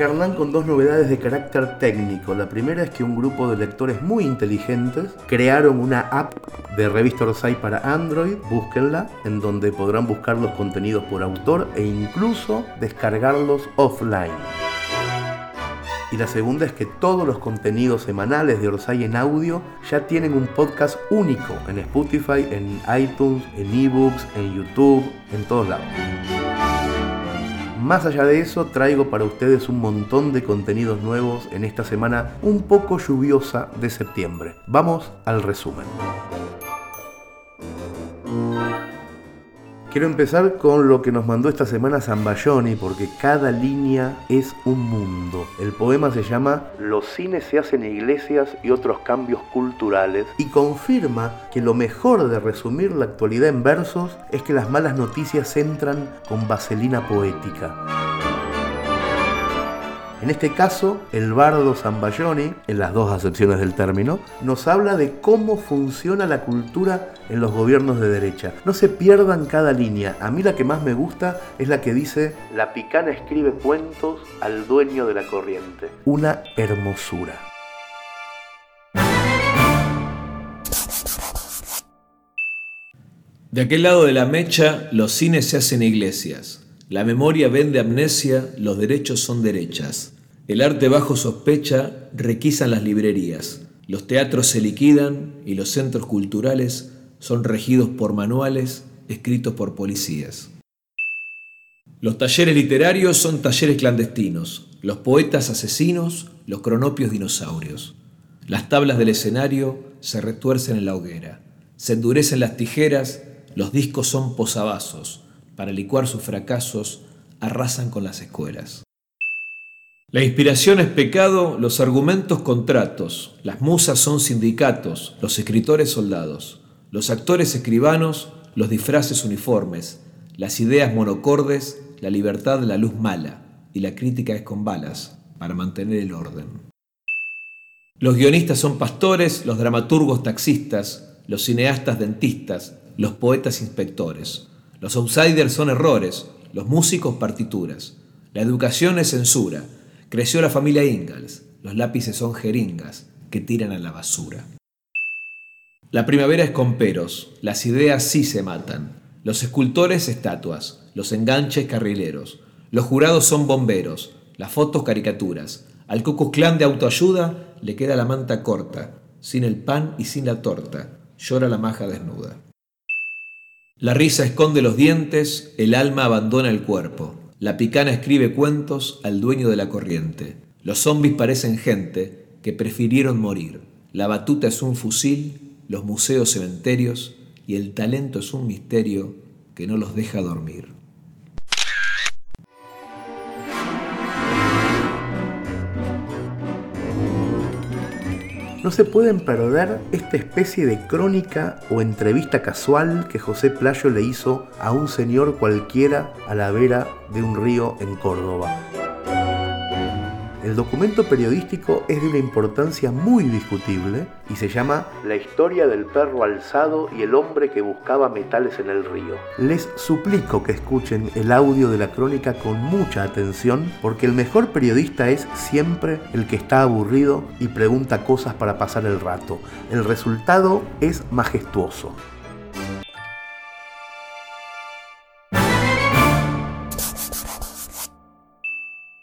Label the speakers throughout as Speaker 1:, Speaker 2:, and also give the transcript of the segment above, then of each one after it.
Speaker 1: Hernán con dos novedades de carácter técnico. La primera es que un grupo de lectores muy inteligentes crearon una app de revista Orsay para Android, búsquenla, en donde podrán buscar los contenidos por autor e incluso descargarlos offline. Y la segunda es que todos los contenidos semanales de Orsay en audio ya tienen un podcast único en Spotify, en iTunes, en eBooks, en YouTube, en todos lados. Más allá de eso, traigo para ustedes un montón de contenidos nuevos en esta semana un poco lluviosa de septiembre. Vamos al resumen. Quiero empezar con lo que nos mandó esta semana Zambayoni, porque cada línea es un mundo. El poema se llama Los cines se hacen iglesias y otros cambios culturales y confirma que lo mejor de resumir la actualidad en versos es que las malas noticias entran con vaselina poética. En este caso, el bardo Zambayoni, en las dos acepciones del término, nos habla de cómo funciona la cultura en los gobiernos de derecha. No se pierdan cada línea. A mí la que más me gusta es la que dice, la picana escribe cuentos al dueño de la corriente. Una hermosura.
Speaker 2: De aquel lado de la mecha, los cines se hacen iglesias. La memoria vende amnesia, los derechos son derechas. El arte bajo sospecha requisan las librerías. Los teatros se liquidan y los centros culturales son regidos por manuales escritos por policías. Los talleres literarios son talleres clandestinos, los poetas asesinos, los cronopios dinosaurios. Las tablas del escenario se retuercen en la hoguera, se endurecen las tijeras, los discos son posavasos, para licuar sus fracasos, arrasan con las escuelas. La inspiración es pecado, los argumentos contratos, las musas son sindicatos, los escritores soldados, los actores escribanos, los disfraces uniformes, las ideas monocordes, la libertad la luz mala, y la crítica es con balas, para mantener el orden. Los guionistas son pastores, los dramaturgos taxistas, los cineastas dentistas, los poetas inspectores, los outsiders son errores, los músicos partituras. La educación es censura. Creció la familia Ingalls. Los lápices son jeringas que tiran a la basura. La primavera es con peros. Las ideas sí se matan. Los escultores estatuas. Los enganches carrileros. Los jurados son bomberos. Las fotos caricaturas. Al Ku clan de autoayuda le queda la manta corta. Sin el pan y sin la torta. Llora la maja desnuda. La risa esconde los dientes, el alma abandona el cuerpo. La picana escribe cuentos al dueño de la corriente. Los zombis parecen gente que prefirieron morir. La batuta es un fusil, los museos cementerios y el talento es un misterio que no los deja dormir.
Speaker 1: No se pueden perder esta especie de crónica o entrevista casual que José Playo le hizo a un señor cualquiera a la vera de un río en Córdoba. El documento periodístico es de una importancia muy discutible y se llama La historia del perro alzado y el hombre que buscaba metales en el río. Les suplico que escuchen el audio de la crónica con mucha atención porque el mejor periodista es siempre el que está aburrido y pregunta cosas para pasar el rato. El resultado es majestuoso.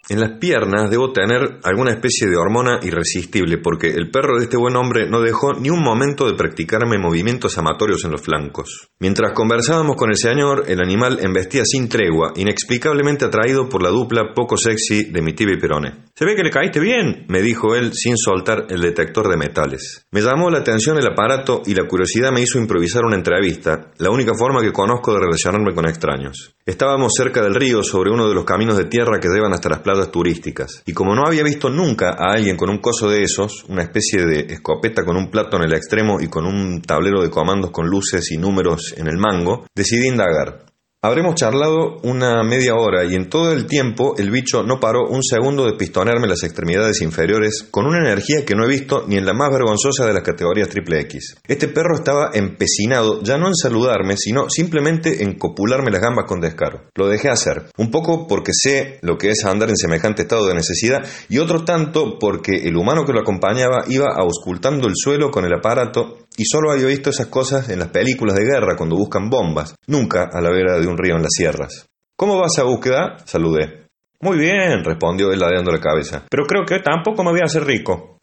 Speaker 3: En las piernas debo tener alguna especie de hormona irresistible porque el perro de este buen hombre no dejó ni un momento de practicarme movimientos amatorios en los flancos. Mientras conversábamos con el señor, el animal embestía sin tregua, inexplicablemente atraído por la dupla poco sexy de mi tibia y Perone. Se ve que le caíste bien, me dijo él sin soltar el detector de metales. Me llamó la atención el aparato y la curiosidad me hizo improvisar una entrevista, la única forma que conozco de relacionarme con extraños. Estábamos cerca del río sobre uno de los caminos de tierra que llevan hasta las playas turísticas. Y como no había visto nunca a alguien con un coso de esos, una especie de escopeta con un plato en el extremo y con un tablero de comandos con luces y números en el mango, decidí indagar. Habremos charlado una media hora y en todo el tiempo el bicho no paró un segundo de pistonearme las extremidades inferiores con una energía que no he visto ni en la más vergonzosa de las categorías triple X. Este perro estaba empecinado ya no en saludarme, sino simplemente en copularme las gambas con descaro. Lo dejé hacer, un poco porque sé lo que es andar en semejante estado de necesidad y otro tanto porque el humano que lo acompañaba iba auscultando el suelo con el aparato y solo había visto esas cosas en las películas de guerra cuando buscan bombas, nunca a la vera de un río en las sierras. ¿Cómo va esa búsqueda? Saludé. Muy bien, respondió él ladeando la cabeza, pero creo que tampoco me voy a hacer rico.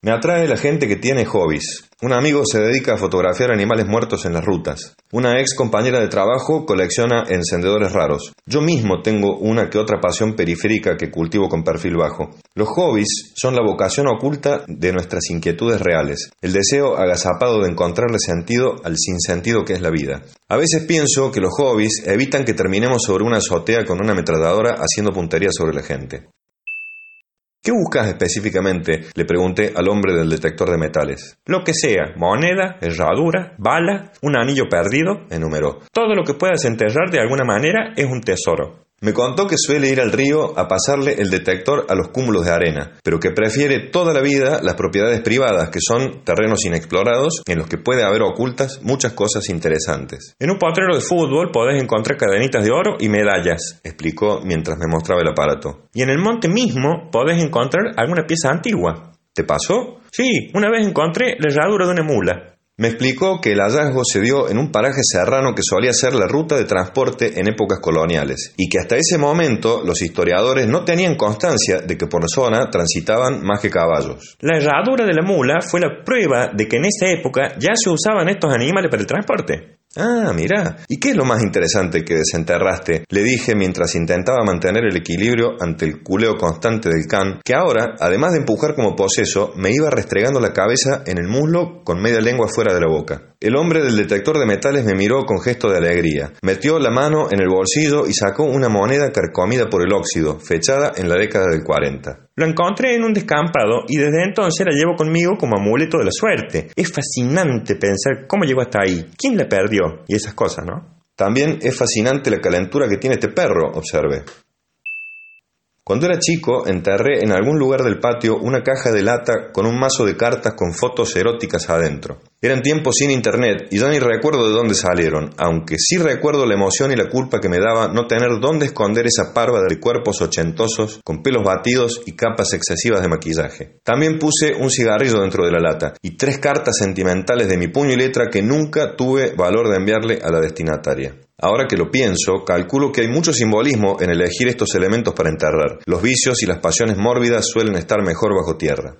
Speaker 3: Me atrae la gente que tiene hobbies. Un amigo se dedica a fotografiar animales muertos en las rutas. Una ex compañera de trabajo colecciona encendedores raros. Yo mismo tengo una que otra pasión periférica que cultivo con perfil bajo. Los hobbies son la vocación oculta de nuestras inquietudes reales, el deseo agazapado de encontrarle sentido al sinsentido que es la vida. A veces pienso que los hobbies evitan que terminemos sobre una azotea con una ametralladora haciendo puntería sobre la gente. ¿Qué buscas específicamente? Le pregunté al hombre del detector de metales. Lo que sea, moneda, herradura, bala, un anillo perdido, enumeró. Todo lo que puedas enterrar de alguna manera es un tesoro. Me contó que suele ir al río a pasarle el detector a los cúmulos de arena, pero que prefiere toda la vida las propiedades privadas, que son terrenos inexplorados en los que puede haber ocultas muchas cosas interesantes. En un potrero de fútbol podés encontrar cadenitas de oro y medallas, explicó mientras me mostraba el aparato. Y en el monte mismo podés encontrar alguna pieza antigua. ¿Te pasó? Sí, una vez encontré la herradura de una mula. Me explicó que el hallazgo se dio en un paraje serrano que solía ser la ruta de transporte en épocas coloniales, y que hasta ese momento los historiadores no tenían constancia de que por la zona transitaban más que caballos. La herradura de la mula fue la prueba de que en esa época ya se usaban estos animales para el transporte. Ah, mira. ¿Y qué es lo más interesante que desenterraste? Le dije mientras intentaba mantener el equilibrio ante el culeo constante del can, que ahora, además de empujar como poseso, me iba restregando la cabeza en el muslo con media lengua fuera de la boca. El hombre del detector de metales me miró con gesto de alegría. Metió la mano en el bolsillo y sacó una moneda carcomida por el óxido, fechada en la década del 40. Lo encontré en un descampado y desde entonces la llevo conmigo como amuleto de la suerte. Es fascinante pensar cómo llegó hasta ahí, quién la perdió y esas cosas, ¿no? También es fascinante la calentura que tiene este perro, observé. Cuando era chico, enterré en algún lugar del patio una caja de lata con un mazo de cartas con fotos eróticas adentro. Eran tiempos sin internet y ya ni recuerdo de dónde salieron, aunque sí recuerdo la emoción y la culpa que me daba no tener dónde esconder esa parva de cuerpos ochentosos con pelos batidos y capas excesivas de maquillaje. También puse un cigarrillo dentro de la lata y tres cartas sentimentales de mi puño y letra que nunca tuve valor de enviarle a la destinataria. Ahora que lo pienso, calculo que hay mucho simbolismo en elegir estos elementos para enterrar. Los vicios y las pasiones mórbidas suelen estar mejor bajo tierra.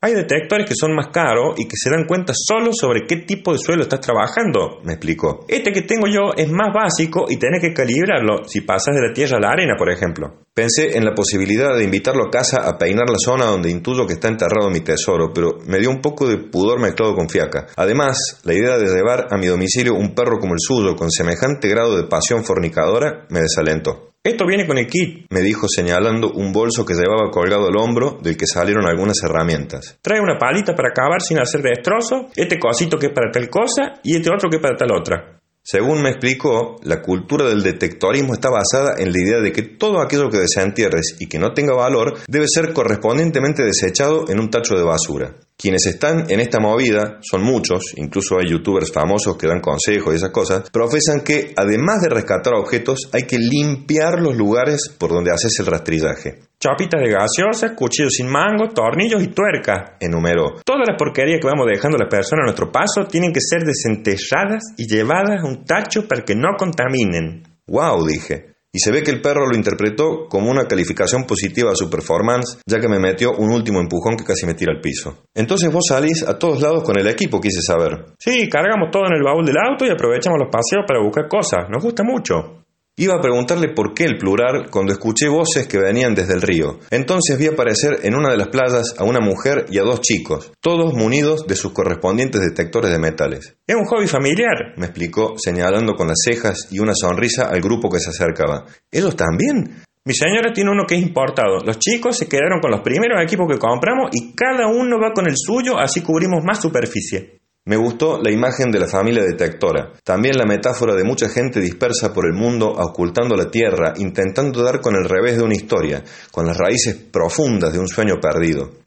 Speaker 3: Hay detectores que son más caros y que se dan cuenta solo sobre qué tipo de suelo estás trabajando, me explicó. Este que tengo yo es más básico y tenés que calibrarlo si pasas de la tierra a la arena, por ejemplo. Pensé en la posibilidad de invitarlo a casa a peinar la zona donde intuyo que está enterrado mi tesoro, pero me dio un poco de pudor mezclado con fiaca. Además, la idea de llevar a mi domicilio un perro como el suyo con semejante grado de pasión fornicadora me desalentó. Esto viene con el kit, me dijo señalando un bolso que llevaba colgado al hombro del que salieron algunas herramientas. Trae una palita para cavar sin hacer destrozo, este cosito que es para tal cosa y este otro que es para tal otra. Según me explicó, la cultura del detectorismo está basada en la idea de que todo aquello que desentierres y que no tenga valor debe ser correspondientemente desechado en un tacho de basura. Quienes están en esta movida, son muchos, incluso hay youtubers famosos que dan consejos y esas cosas, profesan que además de rescatar objetos hay que limpiar los lugares por donde haces el rastrillaje. Chapitas de gaseosa, cuchillos sin mango, tornillos y tuerca, enumeró. Todas las porquerías que vamos dejando las personas a nuestro paso tienen que ser desenterradas y llevadas a un tacho para que no contaminen. ¡Wow! dije. Y se ve que el perro lo interpretó como una calificación positiva a su performance, ya que me metió un último empujón que casi me tira al piso. Entonces vos salís a todos lados con el equipo, quise saber. Sí, cargamos todo en el baúl del auto y aprovechamos los paseos para buscar cosas. Nos gusta mucho. Iba a preguntarle por qué el plural cuando escuché voces que venían desde el río. Entonces vi aparecer en una de las playas a una mujer y a dos chicos, todos munidos de sus correspondientes detectores de metales. Es un hobby familiar, me explicó, señalando con las cejas y una sonrisa al grupo que se acercaba. ¿Ellos también? Mi señora tiene uno que es importado. Los chicos se quedaron con los primeros equipos que compramos y cada uno va con el suyo, así cubrimos más superficie. Me gustó la imagen de la familia detectora, también la metáfora de mucha gente dispersa por el mundo ocultando la tierra, intentando dar con el revés de una historia, con las raíces profundas de un sueño perdido.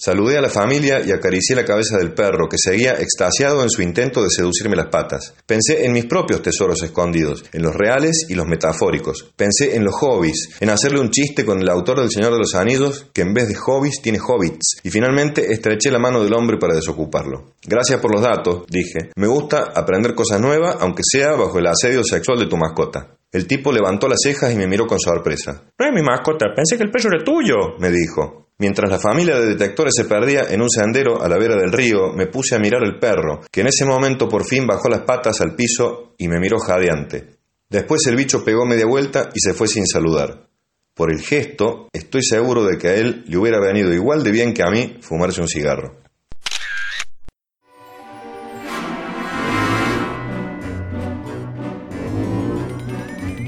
Speaker 3: Saludé a la familia y acaricié la cabeza del perro, que seguía extasiado en su intento de seducirme las patas. Pensé en mis propios tesoros escondidos, en los reales y los metafóricos. Pensé en los hobbies, en hacerle un chiste con el autor del Señor de los Anillos, que en vez de hobbies tiene hobbits. Y finalmente estreché la mano del hombre para desocuparlo. Gracias por los datos, dije. Me gusta aprender cosas nuevas, aunque sea bajo el asedio sexual de tu mascota. El tipo levantó las cejas y me miró con sorpresa. No es mi mascota, pensé que el perro era tuyo, me dijo. Mientras la familia de detectores se perdía en un sendero a la vera del río, me puse a mirar el perro, que en ese momento por fin bajó las patas al piso y me miró jadeante. Después el bicho pegó media vuelta y se fue sin saludar. Por el gesto, estoy seguro de que a él le hubiera venido igual de bien que a mí fumarse un cigarro.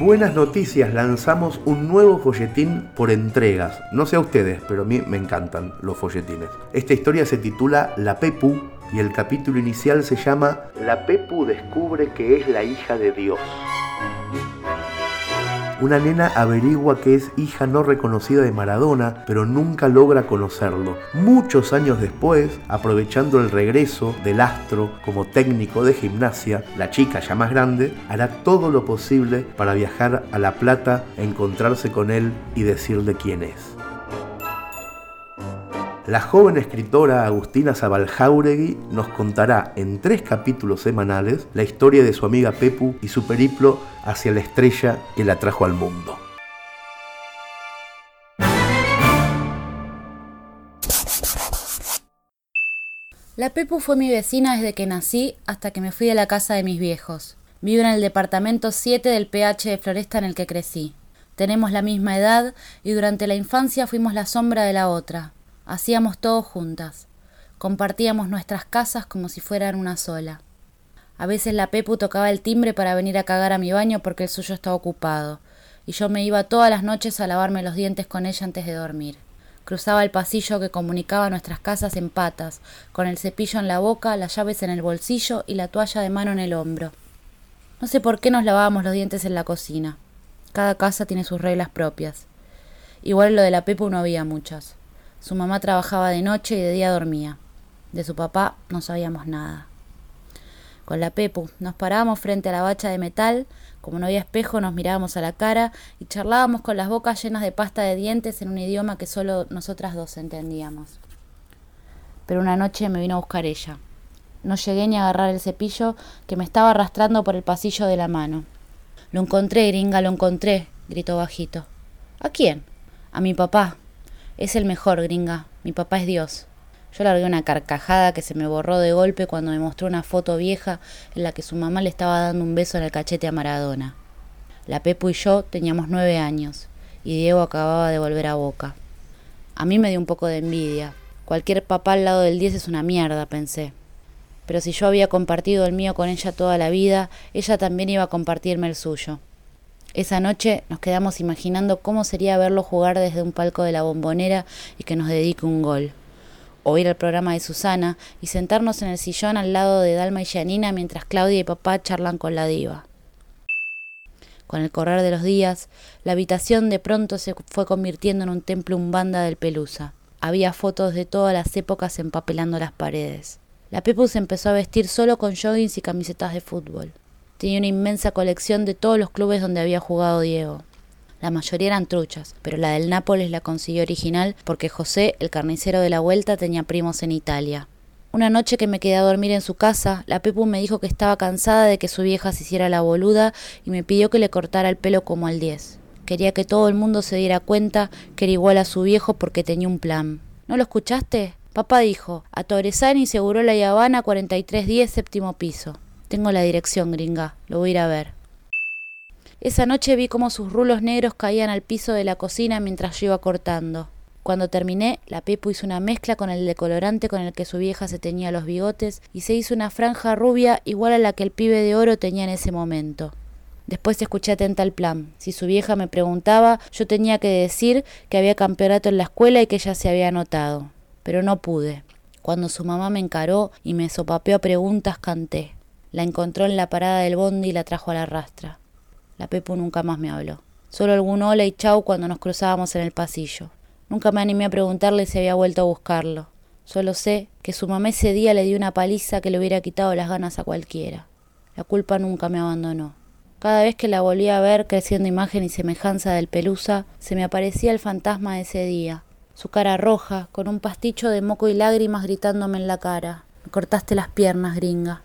Speaker 1: Buenas noticias, lanzamos un nuevo folletín por entregas. No sé a ustedes, pero a mí me encantan los folletines. Esta historia se titula La Pepu y el capítulo inicial se llama La Pepu descubre que es la hija de Dios una nena averigua que es hija no reconocida de Maradona, pero nunca logra conocerlo. Muchos años después, aprovechando el regreso del astro como técnico de gimnasia, la chica ya más grande hará todo lo posible para viajar a La Plata, encontrarse con él y decirle quién es. La joven escritora Agustina Zabaljauregui nos contará en tres capítulos semanales la historia de su amiga Pepu y su periplo hacia la estrella que la trajo al mundo.
Speaker 4: La Pepu fue mi vecina desde que nací hasta que me fui de la casa de mis viejos. Vivo en el departamento 7 del PH de Floresta en el que crecí. Tenemos la misma edad y durante la infancia fuimos la sombra de la otra. Hacíamos todo juntas. Compartíamos nuestras casas como si fueran una sola. A veces la Pepu tocaba el timbre para venir a cagar a mi baño porque el suyo estaba ocupado, y yo me iba todas las noches a lavarme los dientes con ella antes de dormir. Cruzaba el pasillo que comunicaba nuestras casas en patas, con el cepillo en la boca, las llaves en el bolsillo y la toalla de mano en el hombro. No sé por qué nos lavábamos los dientes en la cocina. Cada casa tiene sus reglas propias. Igual lo de la Pepu no había muchas. Su mamá trabajaba de noche y de día dormía. De su papá no sabíamos nada. Con la Pepu nos parábamos frente a la bacha de metal, como no había espejo nos mirábamos a la cara y charlábamos con las bocas llenas de pasta de dientes en un idioma que solo nosotras dos entendíamos. Pero una noche me vino a buscar ella. No llegué ni a agarrar el cepillo que me estaba arrastrando por el pasillo de la mano. Lo encontré, gringa, lo encontré, gritó bajito. ¿A quién? A mi papá, es el mejor, gringa. Mi papá es Dios. Yo largué una carcajada que se me borró de golpe cuando me mostró una foto vieja en la que su mamá le estaba dando un beso en el cachete a Maradona. La Pepu y yo teníamos nueve años, y Diego acababa de volver a Boca. A mí me dio un poco de envidia. Cualquier papá al lado del diez es una mierda, pensé. Pero si yo había compartido el mío con ella toda la vida, ella también iba a compartirme el suyo. Esa noche nos quedamos imaginando cómo sería verlo jugar desde un palco de la bombonera y que nos dedique un gol. O ir al programa de Susana y sentarnos en el sillón al lado de Dalma y Janina mientras Claudia y papá charlan con la diva. Con el correr de los días, la habitación de pronto se fue convirtiendo en un templo umbanda del Pelusa. Había fotos de todas las épocas empapelando las paredes. La Pepu se empezó a vestir solo con joggings y camisetas de fútbol. Tenía una inmensa colección de todos los clubes donde había jugado Diego. La mayoría eran truchas, pero la del Nápoles la consiguió original porque José, el carnicero de la vuelta, tenía primos en Italia. Una noche que me quedé a dormir en su casa, la Pepu me dijo que estaba cansada de que su vieja se hiciera la boluda y me pidió que le cortara el pelo como al 10. Quería que todo el mundo se diera cuenta que era igual a su viejo porque tenía un plan. ¿No lo escuchaste? Papá dijo, a Torresani seguró la Yavana 4310 séptimo piso. Tengo la dirección, gringa. Lo voy a ir a ver. Esa noche vi cómo sus rulos negros caían al piso de la cocina mientras yo iba cortando. Cuando terminé, la Pepu hizo una mezcla con el decolorante con el que su vieja se teñía los bigotes y se hizo una franja rubia igual a la que el pibe de oro tenía en ese momento. Después escuché atenta el plan. Si su vieja me preguntaba, yo tenía que decir que había campeonato en la escuela y que ella se había anotado. Pero no pude. Cuando su mamá me encaró y me sopapeó a preguntas, canté. La encontró en la parada del bondi y la trajo a la rastra. La Pepu nunca más me habló. Solo algún hola y chau cuando nos cruzábamos en el pasillo. Nunca me animé a preguntarle si había vuelto a buscarlo. Solo sé que su mamá ese día le dio una paliza que le hubiera quitado las ganas a cualquiera. La culpa nunca me abandonó. Cada vez que la volví a ver creciendo imagen y semejanza del pelusa, se me aparecía el fantasma de ese día. Su cara roja, con un pasticho de moco y lágrimas gritándome en la cara. Me cortaste las piernas, gringa.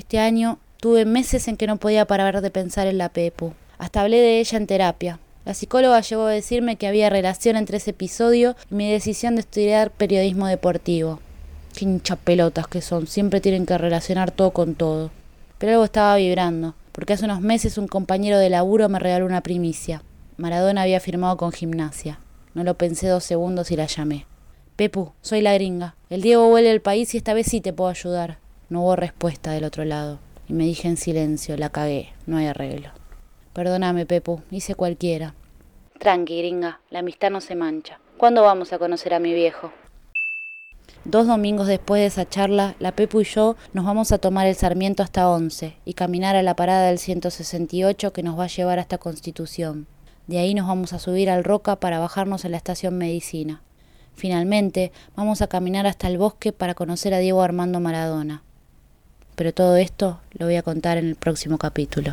Speaker 4: Este año tuve meses en que no podía parar de pensar en la Pepu. Hasta hablé de ella en terapia. La psicóloga llegó a decirme que había relación entre ese episodio y mi decisión de estudiar periodismo deportivo. Qué hinchapelotas que son, siempre tienen que relacionar todo con todo. Pero algo estaba vibrando, porque hace unos meses un compañero de laburo me regaló una primicia. Maradona había firmado con gimnasia. No lo pensé dos segundos y la llamé. Pepu, soy la gringa. El Diego vuelve al país y esta vez sí te puedo ayudar. No hubo respuesta del otro lado. Y me dije en silencio, la cagué, no hay arreglo. Perdóname, Pepu, hice cualquiera. Tranqui, gringa, la amistad no se mancha. ¿Cuándo vamos a conocer a mi viejo? Dos domingos después de esa charla, la Pepu y yo nos vamos a tomar el Sarmiento hasta Once y caminar a la parada del 168 que nos va a llevar hasta Constitución. De ahí nos vamos a subir al Roca para bajarnos en la estación Medicina. Finalmente, vamos a caminar hasta el bosque para conocer a Diego Armando Maradona pero todo esto lo voy a contar en el próximo capítulo.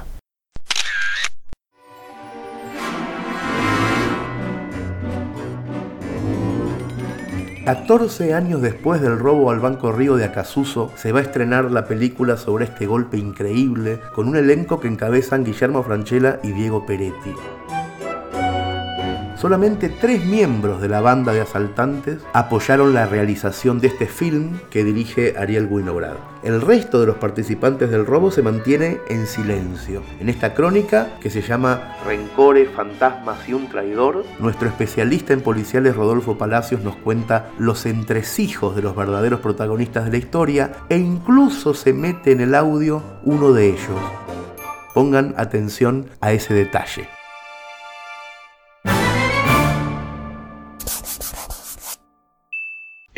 Speaker 1: Catorce años después del robo al Banco Río de Acasuso, se va a estrenar la película sobre este golpe increíble, con un elenco que encabezan Guillermo Franchella y Diego Peretti solamente tres miembros de la banda de asaltantes apoyaron la realización de este film que dirige Ariel Winograd. El resto de los participantes del robo se mantiene en silencio. En esta crónica, que se llama Rencores, Fantasmas y un Traidor, nuestro especialista en policiales Rodolfo Palacios nos cuenta los entresijos de los verdaderos protagonistas de la historia e incluso se mete en el audio uno de ellos. Pongan atención a ese detalle.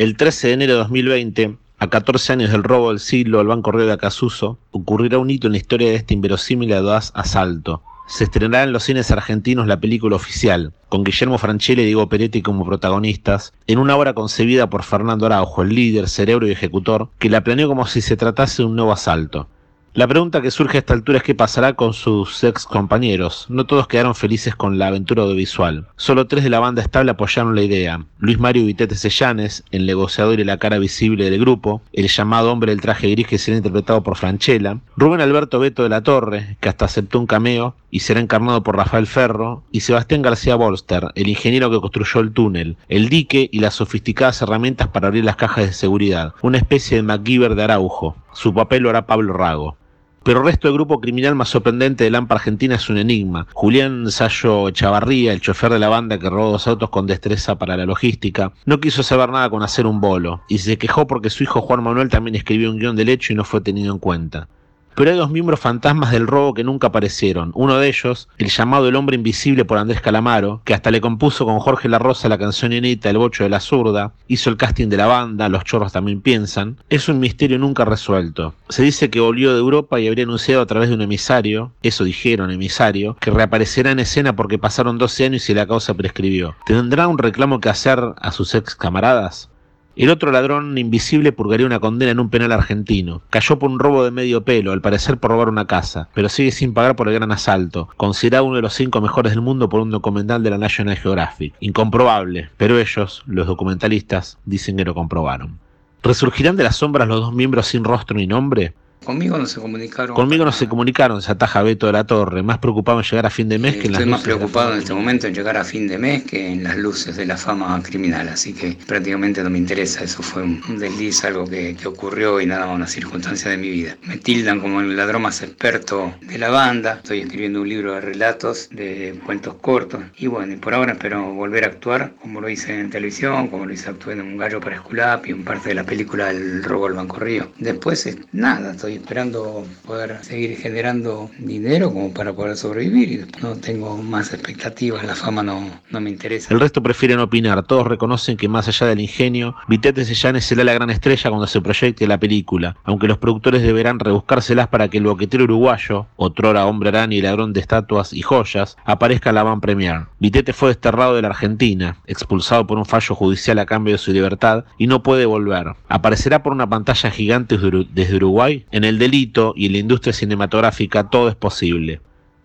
Speaker 5: El 13 de enero de 2020, a 14 años del robo del siglo al Banco Río de Acasuso, ocurrirá un hito en la historia de este inverosímil audaz asalto. Se estrenará en los cines argentinos la película oficial, con Guillermo Franchella y Diego Peretti como protagonistas, en una obra concebida por Fernando Araujo, el líder, cerebro y ejecutor, que la planeó como si se tratase de un nuevo asalto. La pregunta que surge a esta altura es qué pasará con sus ex compañeros. No todos quedaron felices con la aventura audiovisual. Solo tres de la banda estable apoyaron la idea. Luis Mario Vitete Sellanes, el negociador y la cara visible del grupo, el llamado hombre del traje gris que será interpretado por Franchella, Rubén Alberto Beto de la Torre, que hasta aceptó un cameo y será encarnado por Rafael Ferro, y Sebastián García Bolster, el ingeniero que construyó el túnel, el dique y las sofisticadas herramientas para abrir las cajas de seguridad, una especie de MacGyver de Araujo. Su papel lo hará Pablo Rago. Pero el resto del grupo criminal más sorprendente de Lampa Argentina es un enigma. Julián Sayo Chavarría, el chofer de la banda que robó dos autos con destreza para la logística, no quiso saber nada con hacer un bolo, y se quejó porque su hijo Juan Manuel también escribió un guion del hecho y no fue tenido en cuenta pero hay dos miembros fantasmas del robo que nunca aparecieron. Uno de ellos, el llamado El Hombre Invisible por Andrés Calamaro, que hasta le compuso con Jorge La Rosa la canción inédita El Bocho de la Zurda, hizo el casting de la banda, Los Chorros también piensan, es un misterio nunca resuelto. Se dice que volvió de Europa y habría anunciado a través de un emisario, eso dijeron emisario, que reaparecerá en escena porque pasaron 12 años y la causa prescribió. ¿Tendrá un reclamo que hacer a sus ex camaradas? El otro ladrón invisible purgaría una condena en un penal argentino. Cayó por un robo de medio pelo, al parecer por robar una casa, pero sigue sin pagar por el gran asalto, considerado uno de los cinco mejores del mundo por un documental de la National Geographic. Incomprobable, pero ellos, los documentalistas, dicen que lo comprobaron. ¿Resurgirán de las sombras los dos miembros sin rostro ni nombre?
Speaker 6: Conmigo no se comunicaron.
Speaker 5: Conmigo no se comunicaron, se ataja Beto de la Torre. Más preocupado en llegar a fin de mes que en las
Speaker 6: Estoy más preocupado en este momento en llegar a fin de mes que en las luces de la fama criminal. Así que prácticamente no me interesa. Eso fue un desliz, algo que, que ocurrió y nada, una circunstancia de mi vida. Me tildan como el ladrón más experto de la banda. Estoy escribiendo un libro de relatos, de cuentos cortos. Y bueno, y por ahora espero volver a actuar como lo hice en televisión, como lo hice actuando en Un gallo para Esculap y en parte de la película El robo al Banco Río. Después, nada, estoy esperando poder seguir generando dinero como para poder sobrevivir no tengo más expectativas, la fama no, no me interesa.
Speaker 5: El resto prefieren opinar, todos reconocen que más allá del ingenio, Vitete Sellanes será la gran estrella cuando se proyecte la película, aunque los productores deberán rebuscárselas para que el boquetero uruguayo, otrora hombre araña y ladrón de estatuas y joyas, aparezca en la van premier. Vitete fue desterrado de la Argentina, expulsado por un fallo judicial a cambio de su libertad y no puede volver. Aparecerá por una pantalla gigante desde Uruguay. El delito y en la industria cinematográfica todo es posible.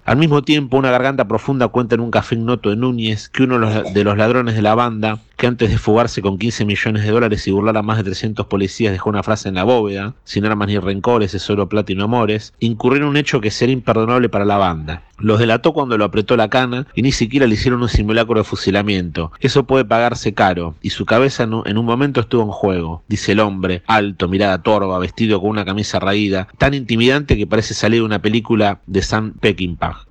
Speaker 5: Al mismo tiempo, una garganta profunda cuenta en un café ignoto de Núñez que uno de los ladrones de la banda, que antes de fugarse con 15 millones de dólares y burlar a más de 300 policías dejó una frase en la bóveda, sin armas ni rencores, es solo plata y no amores, incurrió en un hecho que sería imperdonable para la banda. Los delató cuando lo apretó la cana y ni siquiera le hicieron un simulacro de fusilamiento. Eso puede pagarse caro, y su cabeza en un momento estuvo en juego, dice el hombre, alto, mirada torva, vestido con una camisa raída, tan intimidante que parece salir de una película de Sam Peckinpah.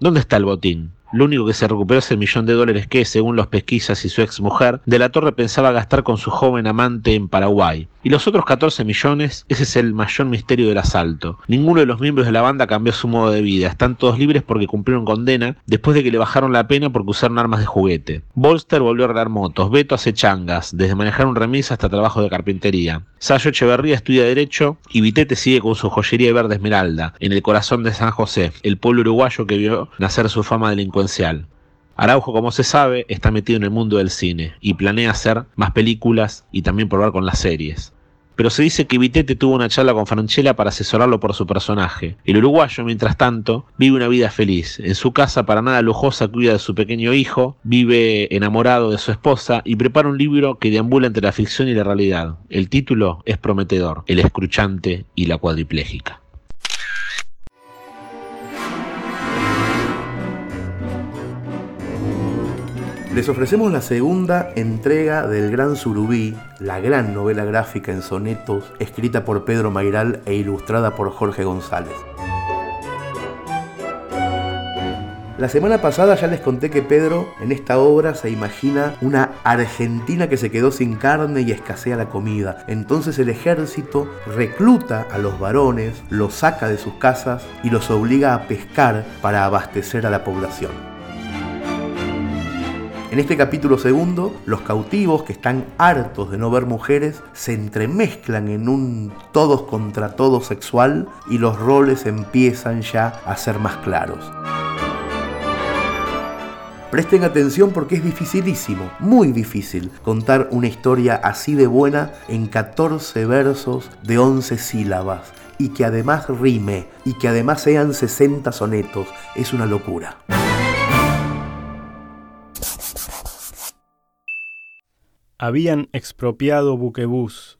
Speaker 5: ¿Dónde está el botín? Lo único que se recuperó es el millón de dólares que, según los pesquisas y su ex mujer, De la Torre pensaba gastar con su joven amante en Paraguay. Y los otros 14 millones, ese es el mayor misterio del asalto. Ninguno de los miembros de la banda cambió su modo de vida, están todos libres porque cumplieron condena después de que le bajaron la pena porque usaron armas de juguete. Bolster volvió a arreglar motos, Beto hace changas, desde manejar un remis hasta trabajo de carpintería. Sayo Echeverría estudia Derecho y Vitete sigue con su joyería de verde esmeralda, en el corazón de San José, el pueblo uruguayo que vio nacer su fama Araujo, como se sabe, está metido en el mundo del cine y planea hacer más películas y también probar con las series. Pero se dice que Vitete tuvo una charla con Franchella para asesorarlo por su personaje. El uruguayo, mientras tanto, vive una vida feliz. En su casa para nada lujosa cuida de su pequeño hijo, vive enamorado de su esposa y prepara un libro que deambula entre la ficción y la realidad. El título es prometedor, El escruchante y la cuadriplégica.
Speaker 1: Les ofrecemos la segunda entrega del Gran Surubí, la gran novela gráfica en sonetos escrita por Pedro Mairal e ilustrada por Jorge González. La semana pasada ya les conté que Pedro en esta obra se imagina una Argentina que se quedó sin carne y escasea la comida. Entonces el ejército recluta a los varones, los saca de sus casas y los obliga a pescar para abastecer a la población. En este capítulo segundo, los cautivos que están hartos de no ver mujeres se entremezclan en un todos contra todos sexual y los roles empiezan ya a ser más claros. Presten atención porque es dificilísimo, muy difícil, contar una historia así de buena en 14 versos de 11 sílabas y que además rime y que además sean 60 sonetos. Es una locura.
Speaker 7: Habían expropiado buquebús.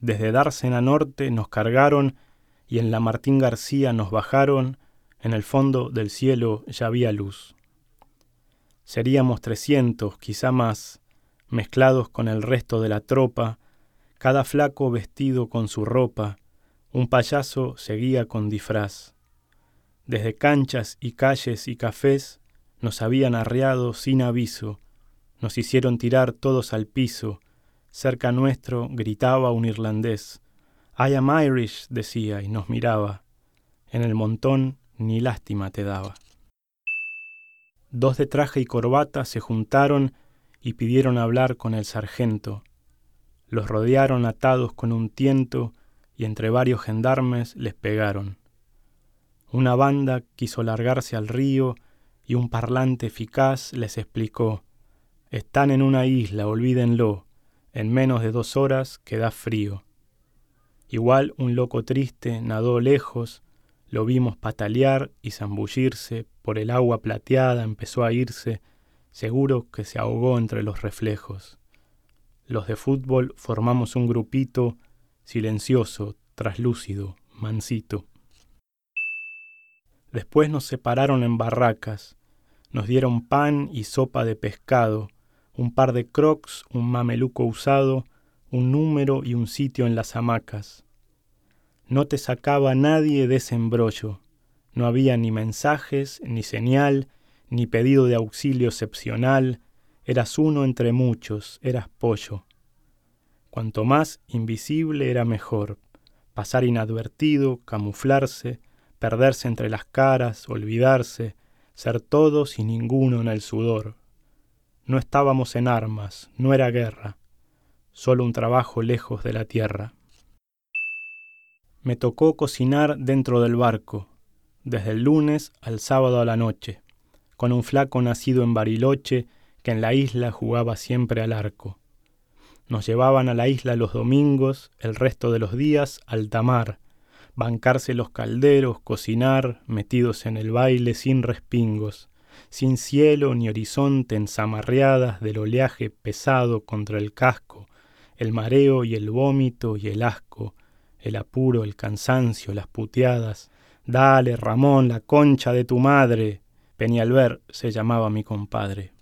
Speaker 7: Desde Dársena Norte nos cargaron y en la Martín García nos bajaron, en el fondo del cielo ya había luz. Seríamos trescientos, quizá más, mezclados con el resto de la tropa, cada flaco vestido con su ropa, un payaso seguía con disfraz. Desde canchas y calles y cafés nos habían arreado sin aviso, nos hicieron tirar todos al piso. Cerca nuestro gritaba un irlandés. I am Irish, decía, y nos miraba. En el montón ni lástima te daba. Dos de traje y corbata se juntaron y pidieron hablar con el sargento. Los rodearon atados con un tiento y entre varios gendarmes les pegaron. Una banda quiso largarse al río y un parlante eficaz les explicó están en una isla, olvídenlo. En menos de dos horas queda frío. Igual un loco triste nadó lejos, lo vimos patalear y zambullirse, por el agua plateada empezó a irse, seguro que se ahogó entre los reflejos. Los de fútbol formamos un grupito silencioso, traslúcido, mansito. Después nos separaron en barracas, nos dieron pan y sopa de pescado, un par de crocs, un mameluco usado, un número y un sitio en las hamacas. No te sacaba nadie de ese embrollo. No había ni mensajes, ni señal, ni pedido de auxilio excepcional. Eras uno entre muchos, eras pollo. Cuanto más invisible era mejor. pasar inadvertido, camuflarse, perderse entre las caras, olvidarse, ser todos y ninguno en el sudor. No estábamos en armas, no era guerra, solo un trabajo lejos de la tierra. Me tocó cocinar dentro del barco, desde el lunes al sábado a la noche, con un flaco nacido en Bariloche que en la isla jugaba siempre al arco. Nos llevaban a la isla los domingos, el resto de los días al tamar, bancarse los calderos, cocinar, metidos en el baile sin respingos, sin cielo ni horizonte en zamarreadas del oleaje pesado contra el casco, el mareo y el vómito y el asco, el apuro, el cansancio, las puteadas. Dale, Ramón, la concha de tu madre. Peñalver se llamaba mi compadre.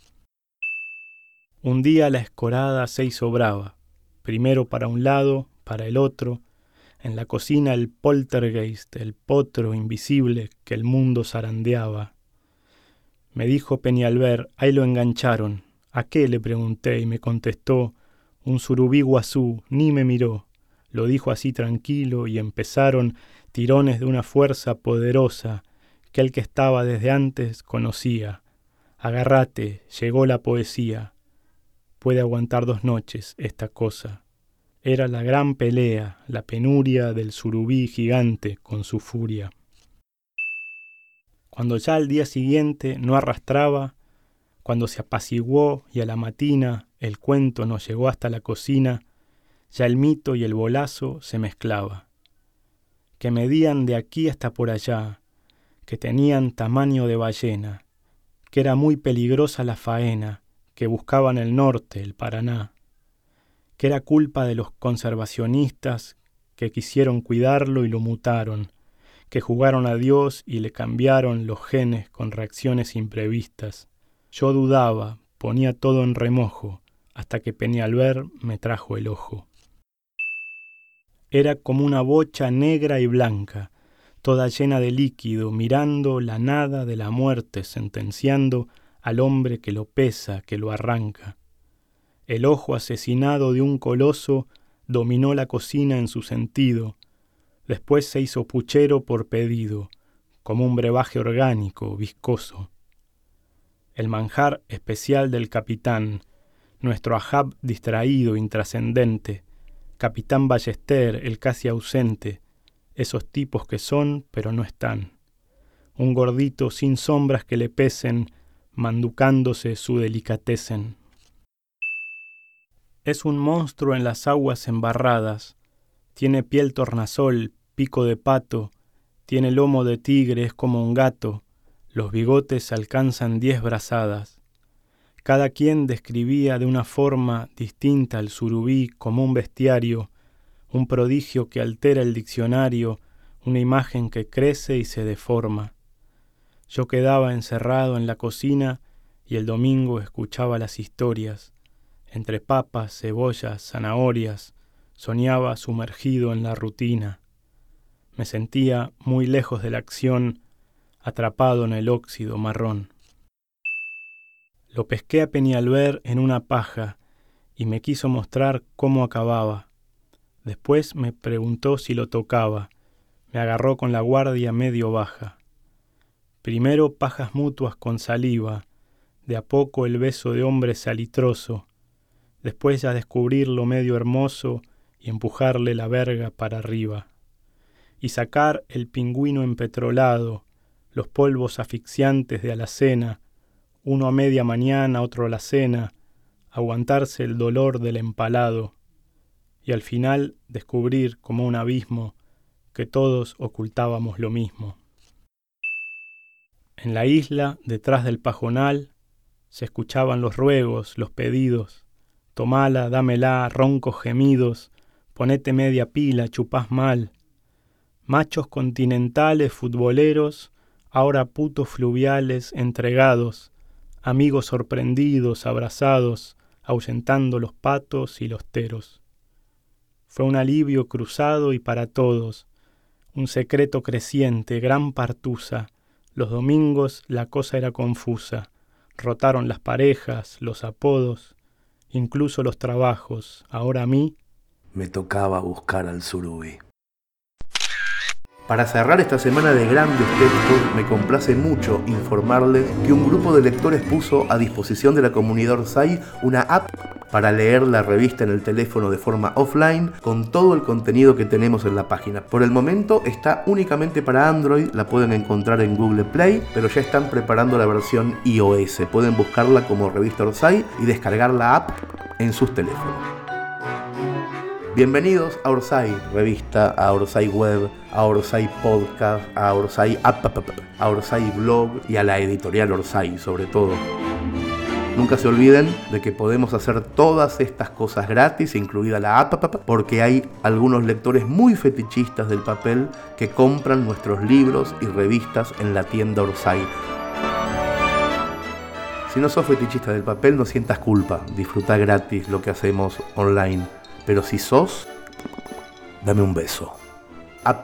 Speaker 7: Un día la escorada se hizo brava, primero para un lado, para el otro, en la cocina el poltergeist, el potro invisible que el mundo zarandeaba. Me dijo Peñalver, ahí lo engancharon. ¿A qué? le pregunté y me contestó, un surubí guazú, ni me miró. Lo dijo así tranquilo y empezaron tirones de una fuerza poderosa que el que estaba desde antes conocía. Agarrate, llegó la poesía. Puede aguantar dos noches esta cosa. Era la gran pelea, la penuria del surubí gigante con su furia. Cuando ya al día siguiente no arrastraba, cuando se apaciguó y a la matina el cuento nos llegó hasta la cocina, ya el mito y el bolazo se mezclaba. Que medían de aquí hasta por allá, que tenían tamaño de ballena, que era muy peligrosa la faena, que buscaban el norte, el Paraná, que era culpa de los conservacionistas que quisieron cuidarlo y lo mutaron, que jugaron a Dios y le cambiaron los genes con reacciones imprevistas. Yo dudaba, ponía todo en remojo, hasta que Peñalver me trajo el ojo. Era como una bocha negra y blanca, toda llena de líquido, mirando la nada de la muerte, sentenciando al hombre que lo pesa, que lo arranca. El ojo asesinado de un coloso dominó la cocina en su sentido, después se hizo puchero por pedido, como un brebaje orgánico, viscoso. El manjar especial del capitán, nuestro Ahab distraído, intrascendente, Capitán Ballester, el casi ausente, esos tipos que son pero no están. Un gordito sin sombras que le pesen, manducándose su delicatecen. Es un monstruo en las aguas embarradas, tiene piel tornasol, pico de pato, tiene lomo de tigre, es como un gato, los bigotes alcanzan diez brazadas. Cada quien describía de una forma distinta al surubí como un bestiario, un prodigio que altera el diccionario, una imagen que crece y se deforma. Yo quedaba encerrado en la cocina y el domingo escuchaba las historias. Entre papas, cebollas, zanahorias, soñaba sumergido en la rutina. Me sentía muy lejos de la acción, atrapado en el óxido marrón. Lo pesqué a Peñalver en una paja y me quiso mostrar cómo acababa. Después me preguntó si lo tocaba. Me agarró con la guardia medio baja. Primero pajas mutuas con saliva, de a poco el beso de hombre salitroso, después ya descubrirlo medio hermoso y empujarle la verga para arriba, y sacar el pingüino empetrolado, los polvos asfixiantes de alacena, uno a media mañana, otro a la cena, aguantarse el dolor del empalado, y al final descubrir como un abismo que todos ocultábamos lo mismo. En la isla, detrás del pajonal, se escuchaban los ruegos, los pedidos, tomala, dámela, roncos gemidos, ponete media pila, chupás mal. Machos continentales, futboleros, ahora putos fluviales, entregados, amigos sorprendidos, abrazados, ahuyentando los patos y los teros. Fue un alivio cruzado y para todos, un secreto creciente, gran partusa. Los domingos la cosa era confusa. Rotaron las parejas, los apodos, incluso los trabajos. Ahora a mí
Speaker 1: me tocaba buscar al surubí. Para cerrar esta semana de grandes textos, me complace mucho informarles que un grupo de lectores puso a disposición de la comunidad Orsay una app para leer la revista en el teléfono de forma offline con todo el contenido que tenemos en la página. Por el momento está únicamente para Android, la pueden encontrar en Google Play, pero ya están preparando la versión iOS. Pueden buscarla como revista Orsay y descargar la app en sus teléfonos. Bienvenidos a Orsay Revista, a Orsay Web, a Orsay Podcast, a Orsay App, a Orsay Blog y a la editorial Orsay sobre todo. Nunca se olviden de que podemos hacer todas estas cosas gratis, incluida la app, porque hay algunos lectores muy fetichistas del papel que compran nuestros libros y revistas en la tienda Orsay. Si no sos fetichista del papel, no sientas culpa, disfruta gratis lo que hacemos online. Pero si sos, dame un beso. Ah,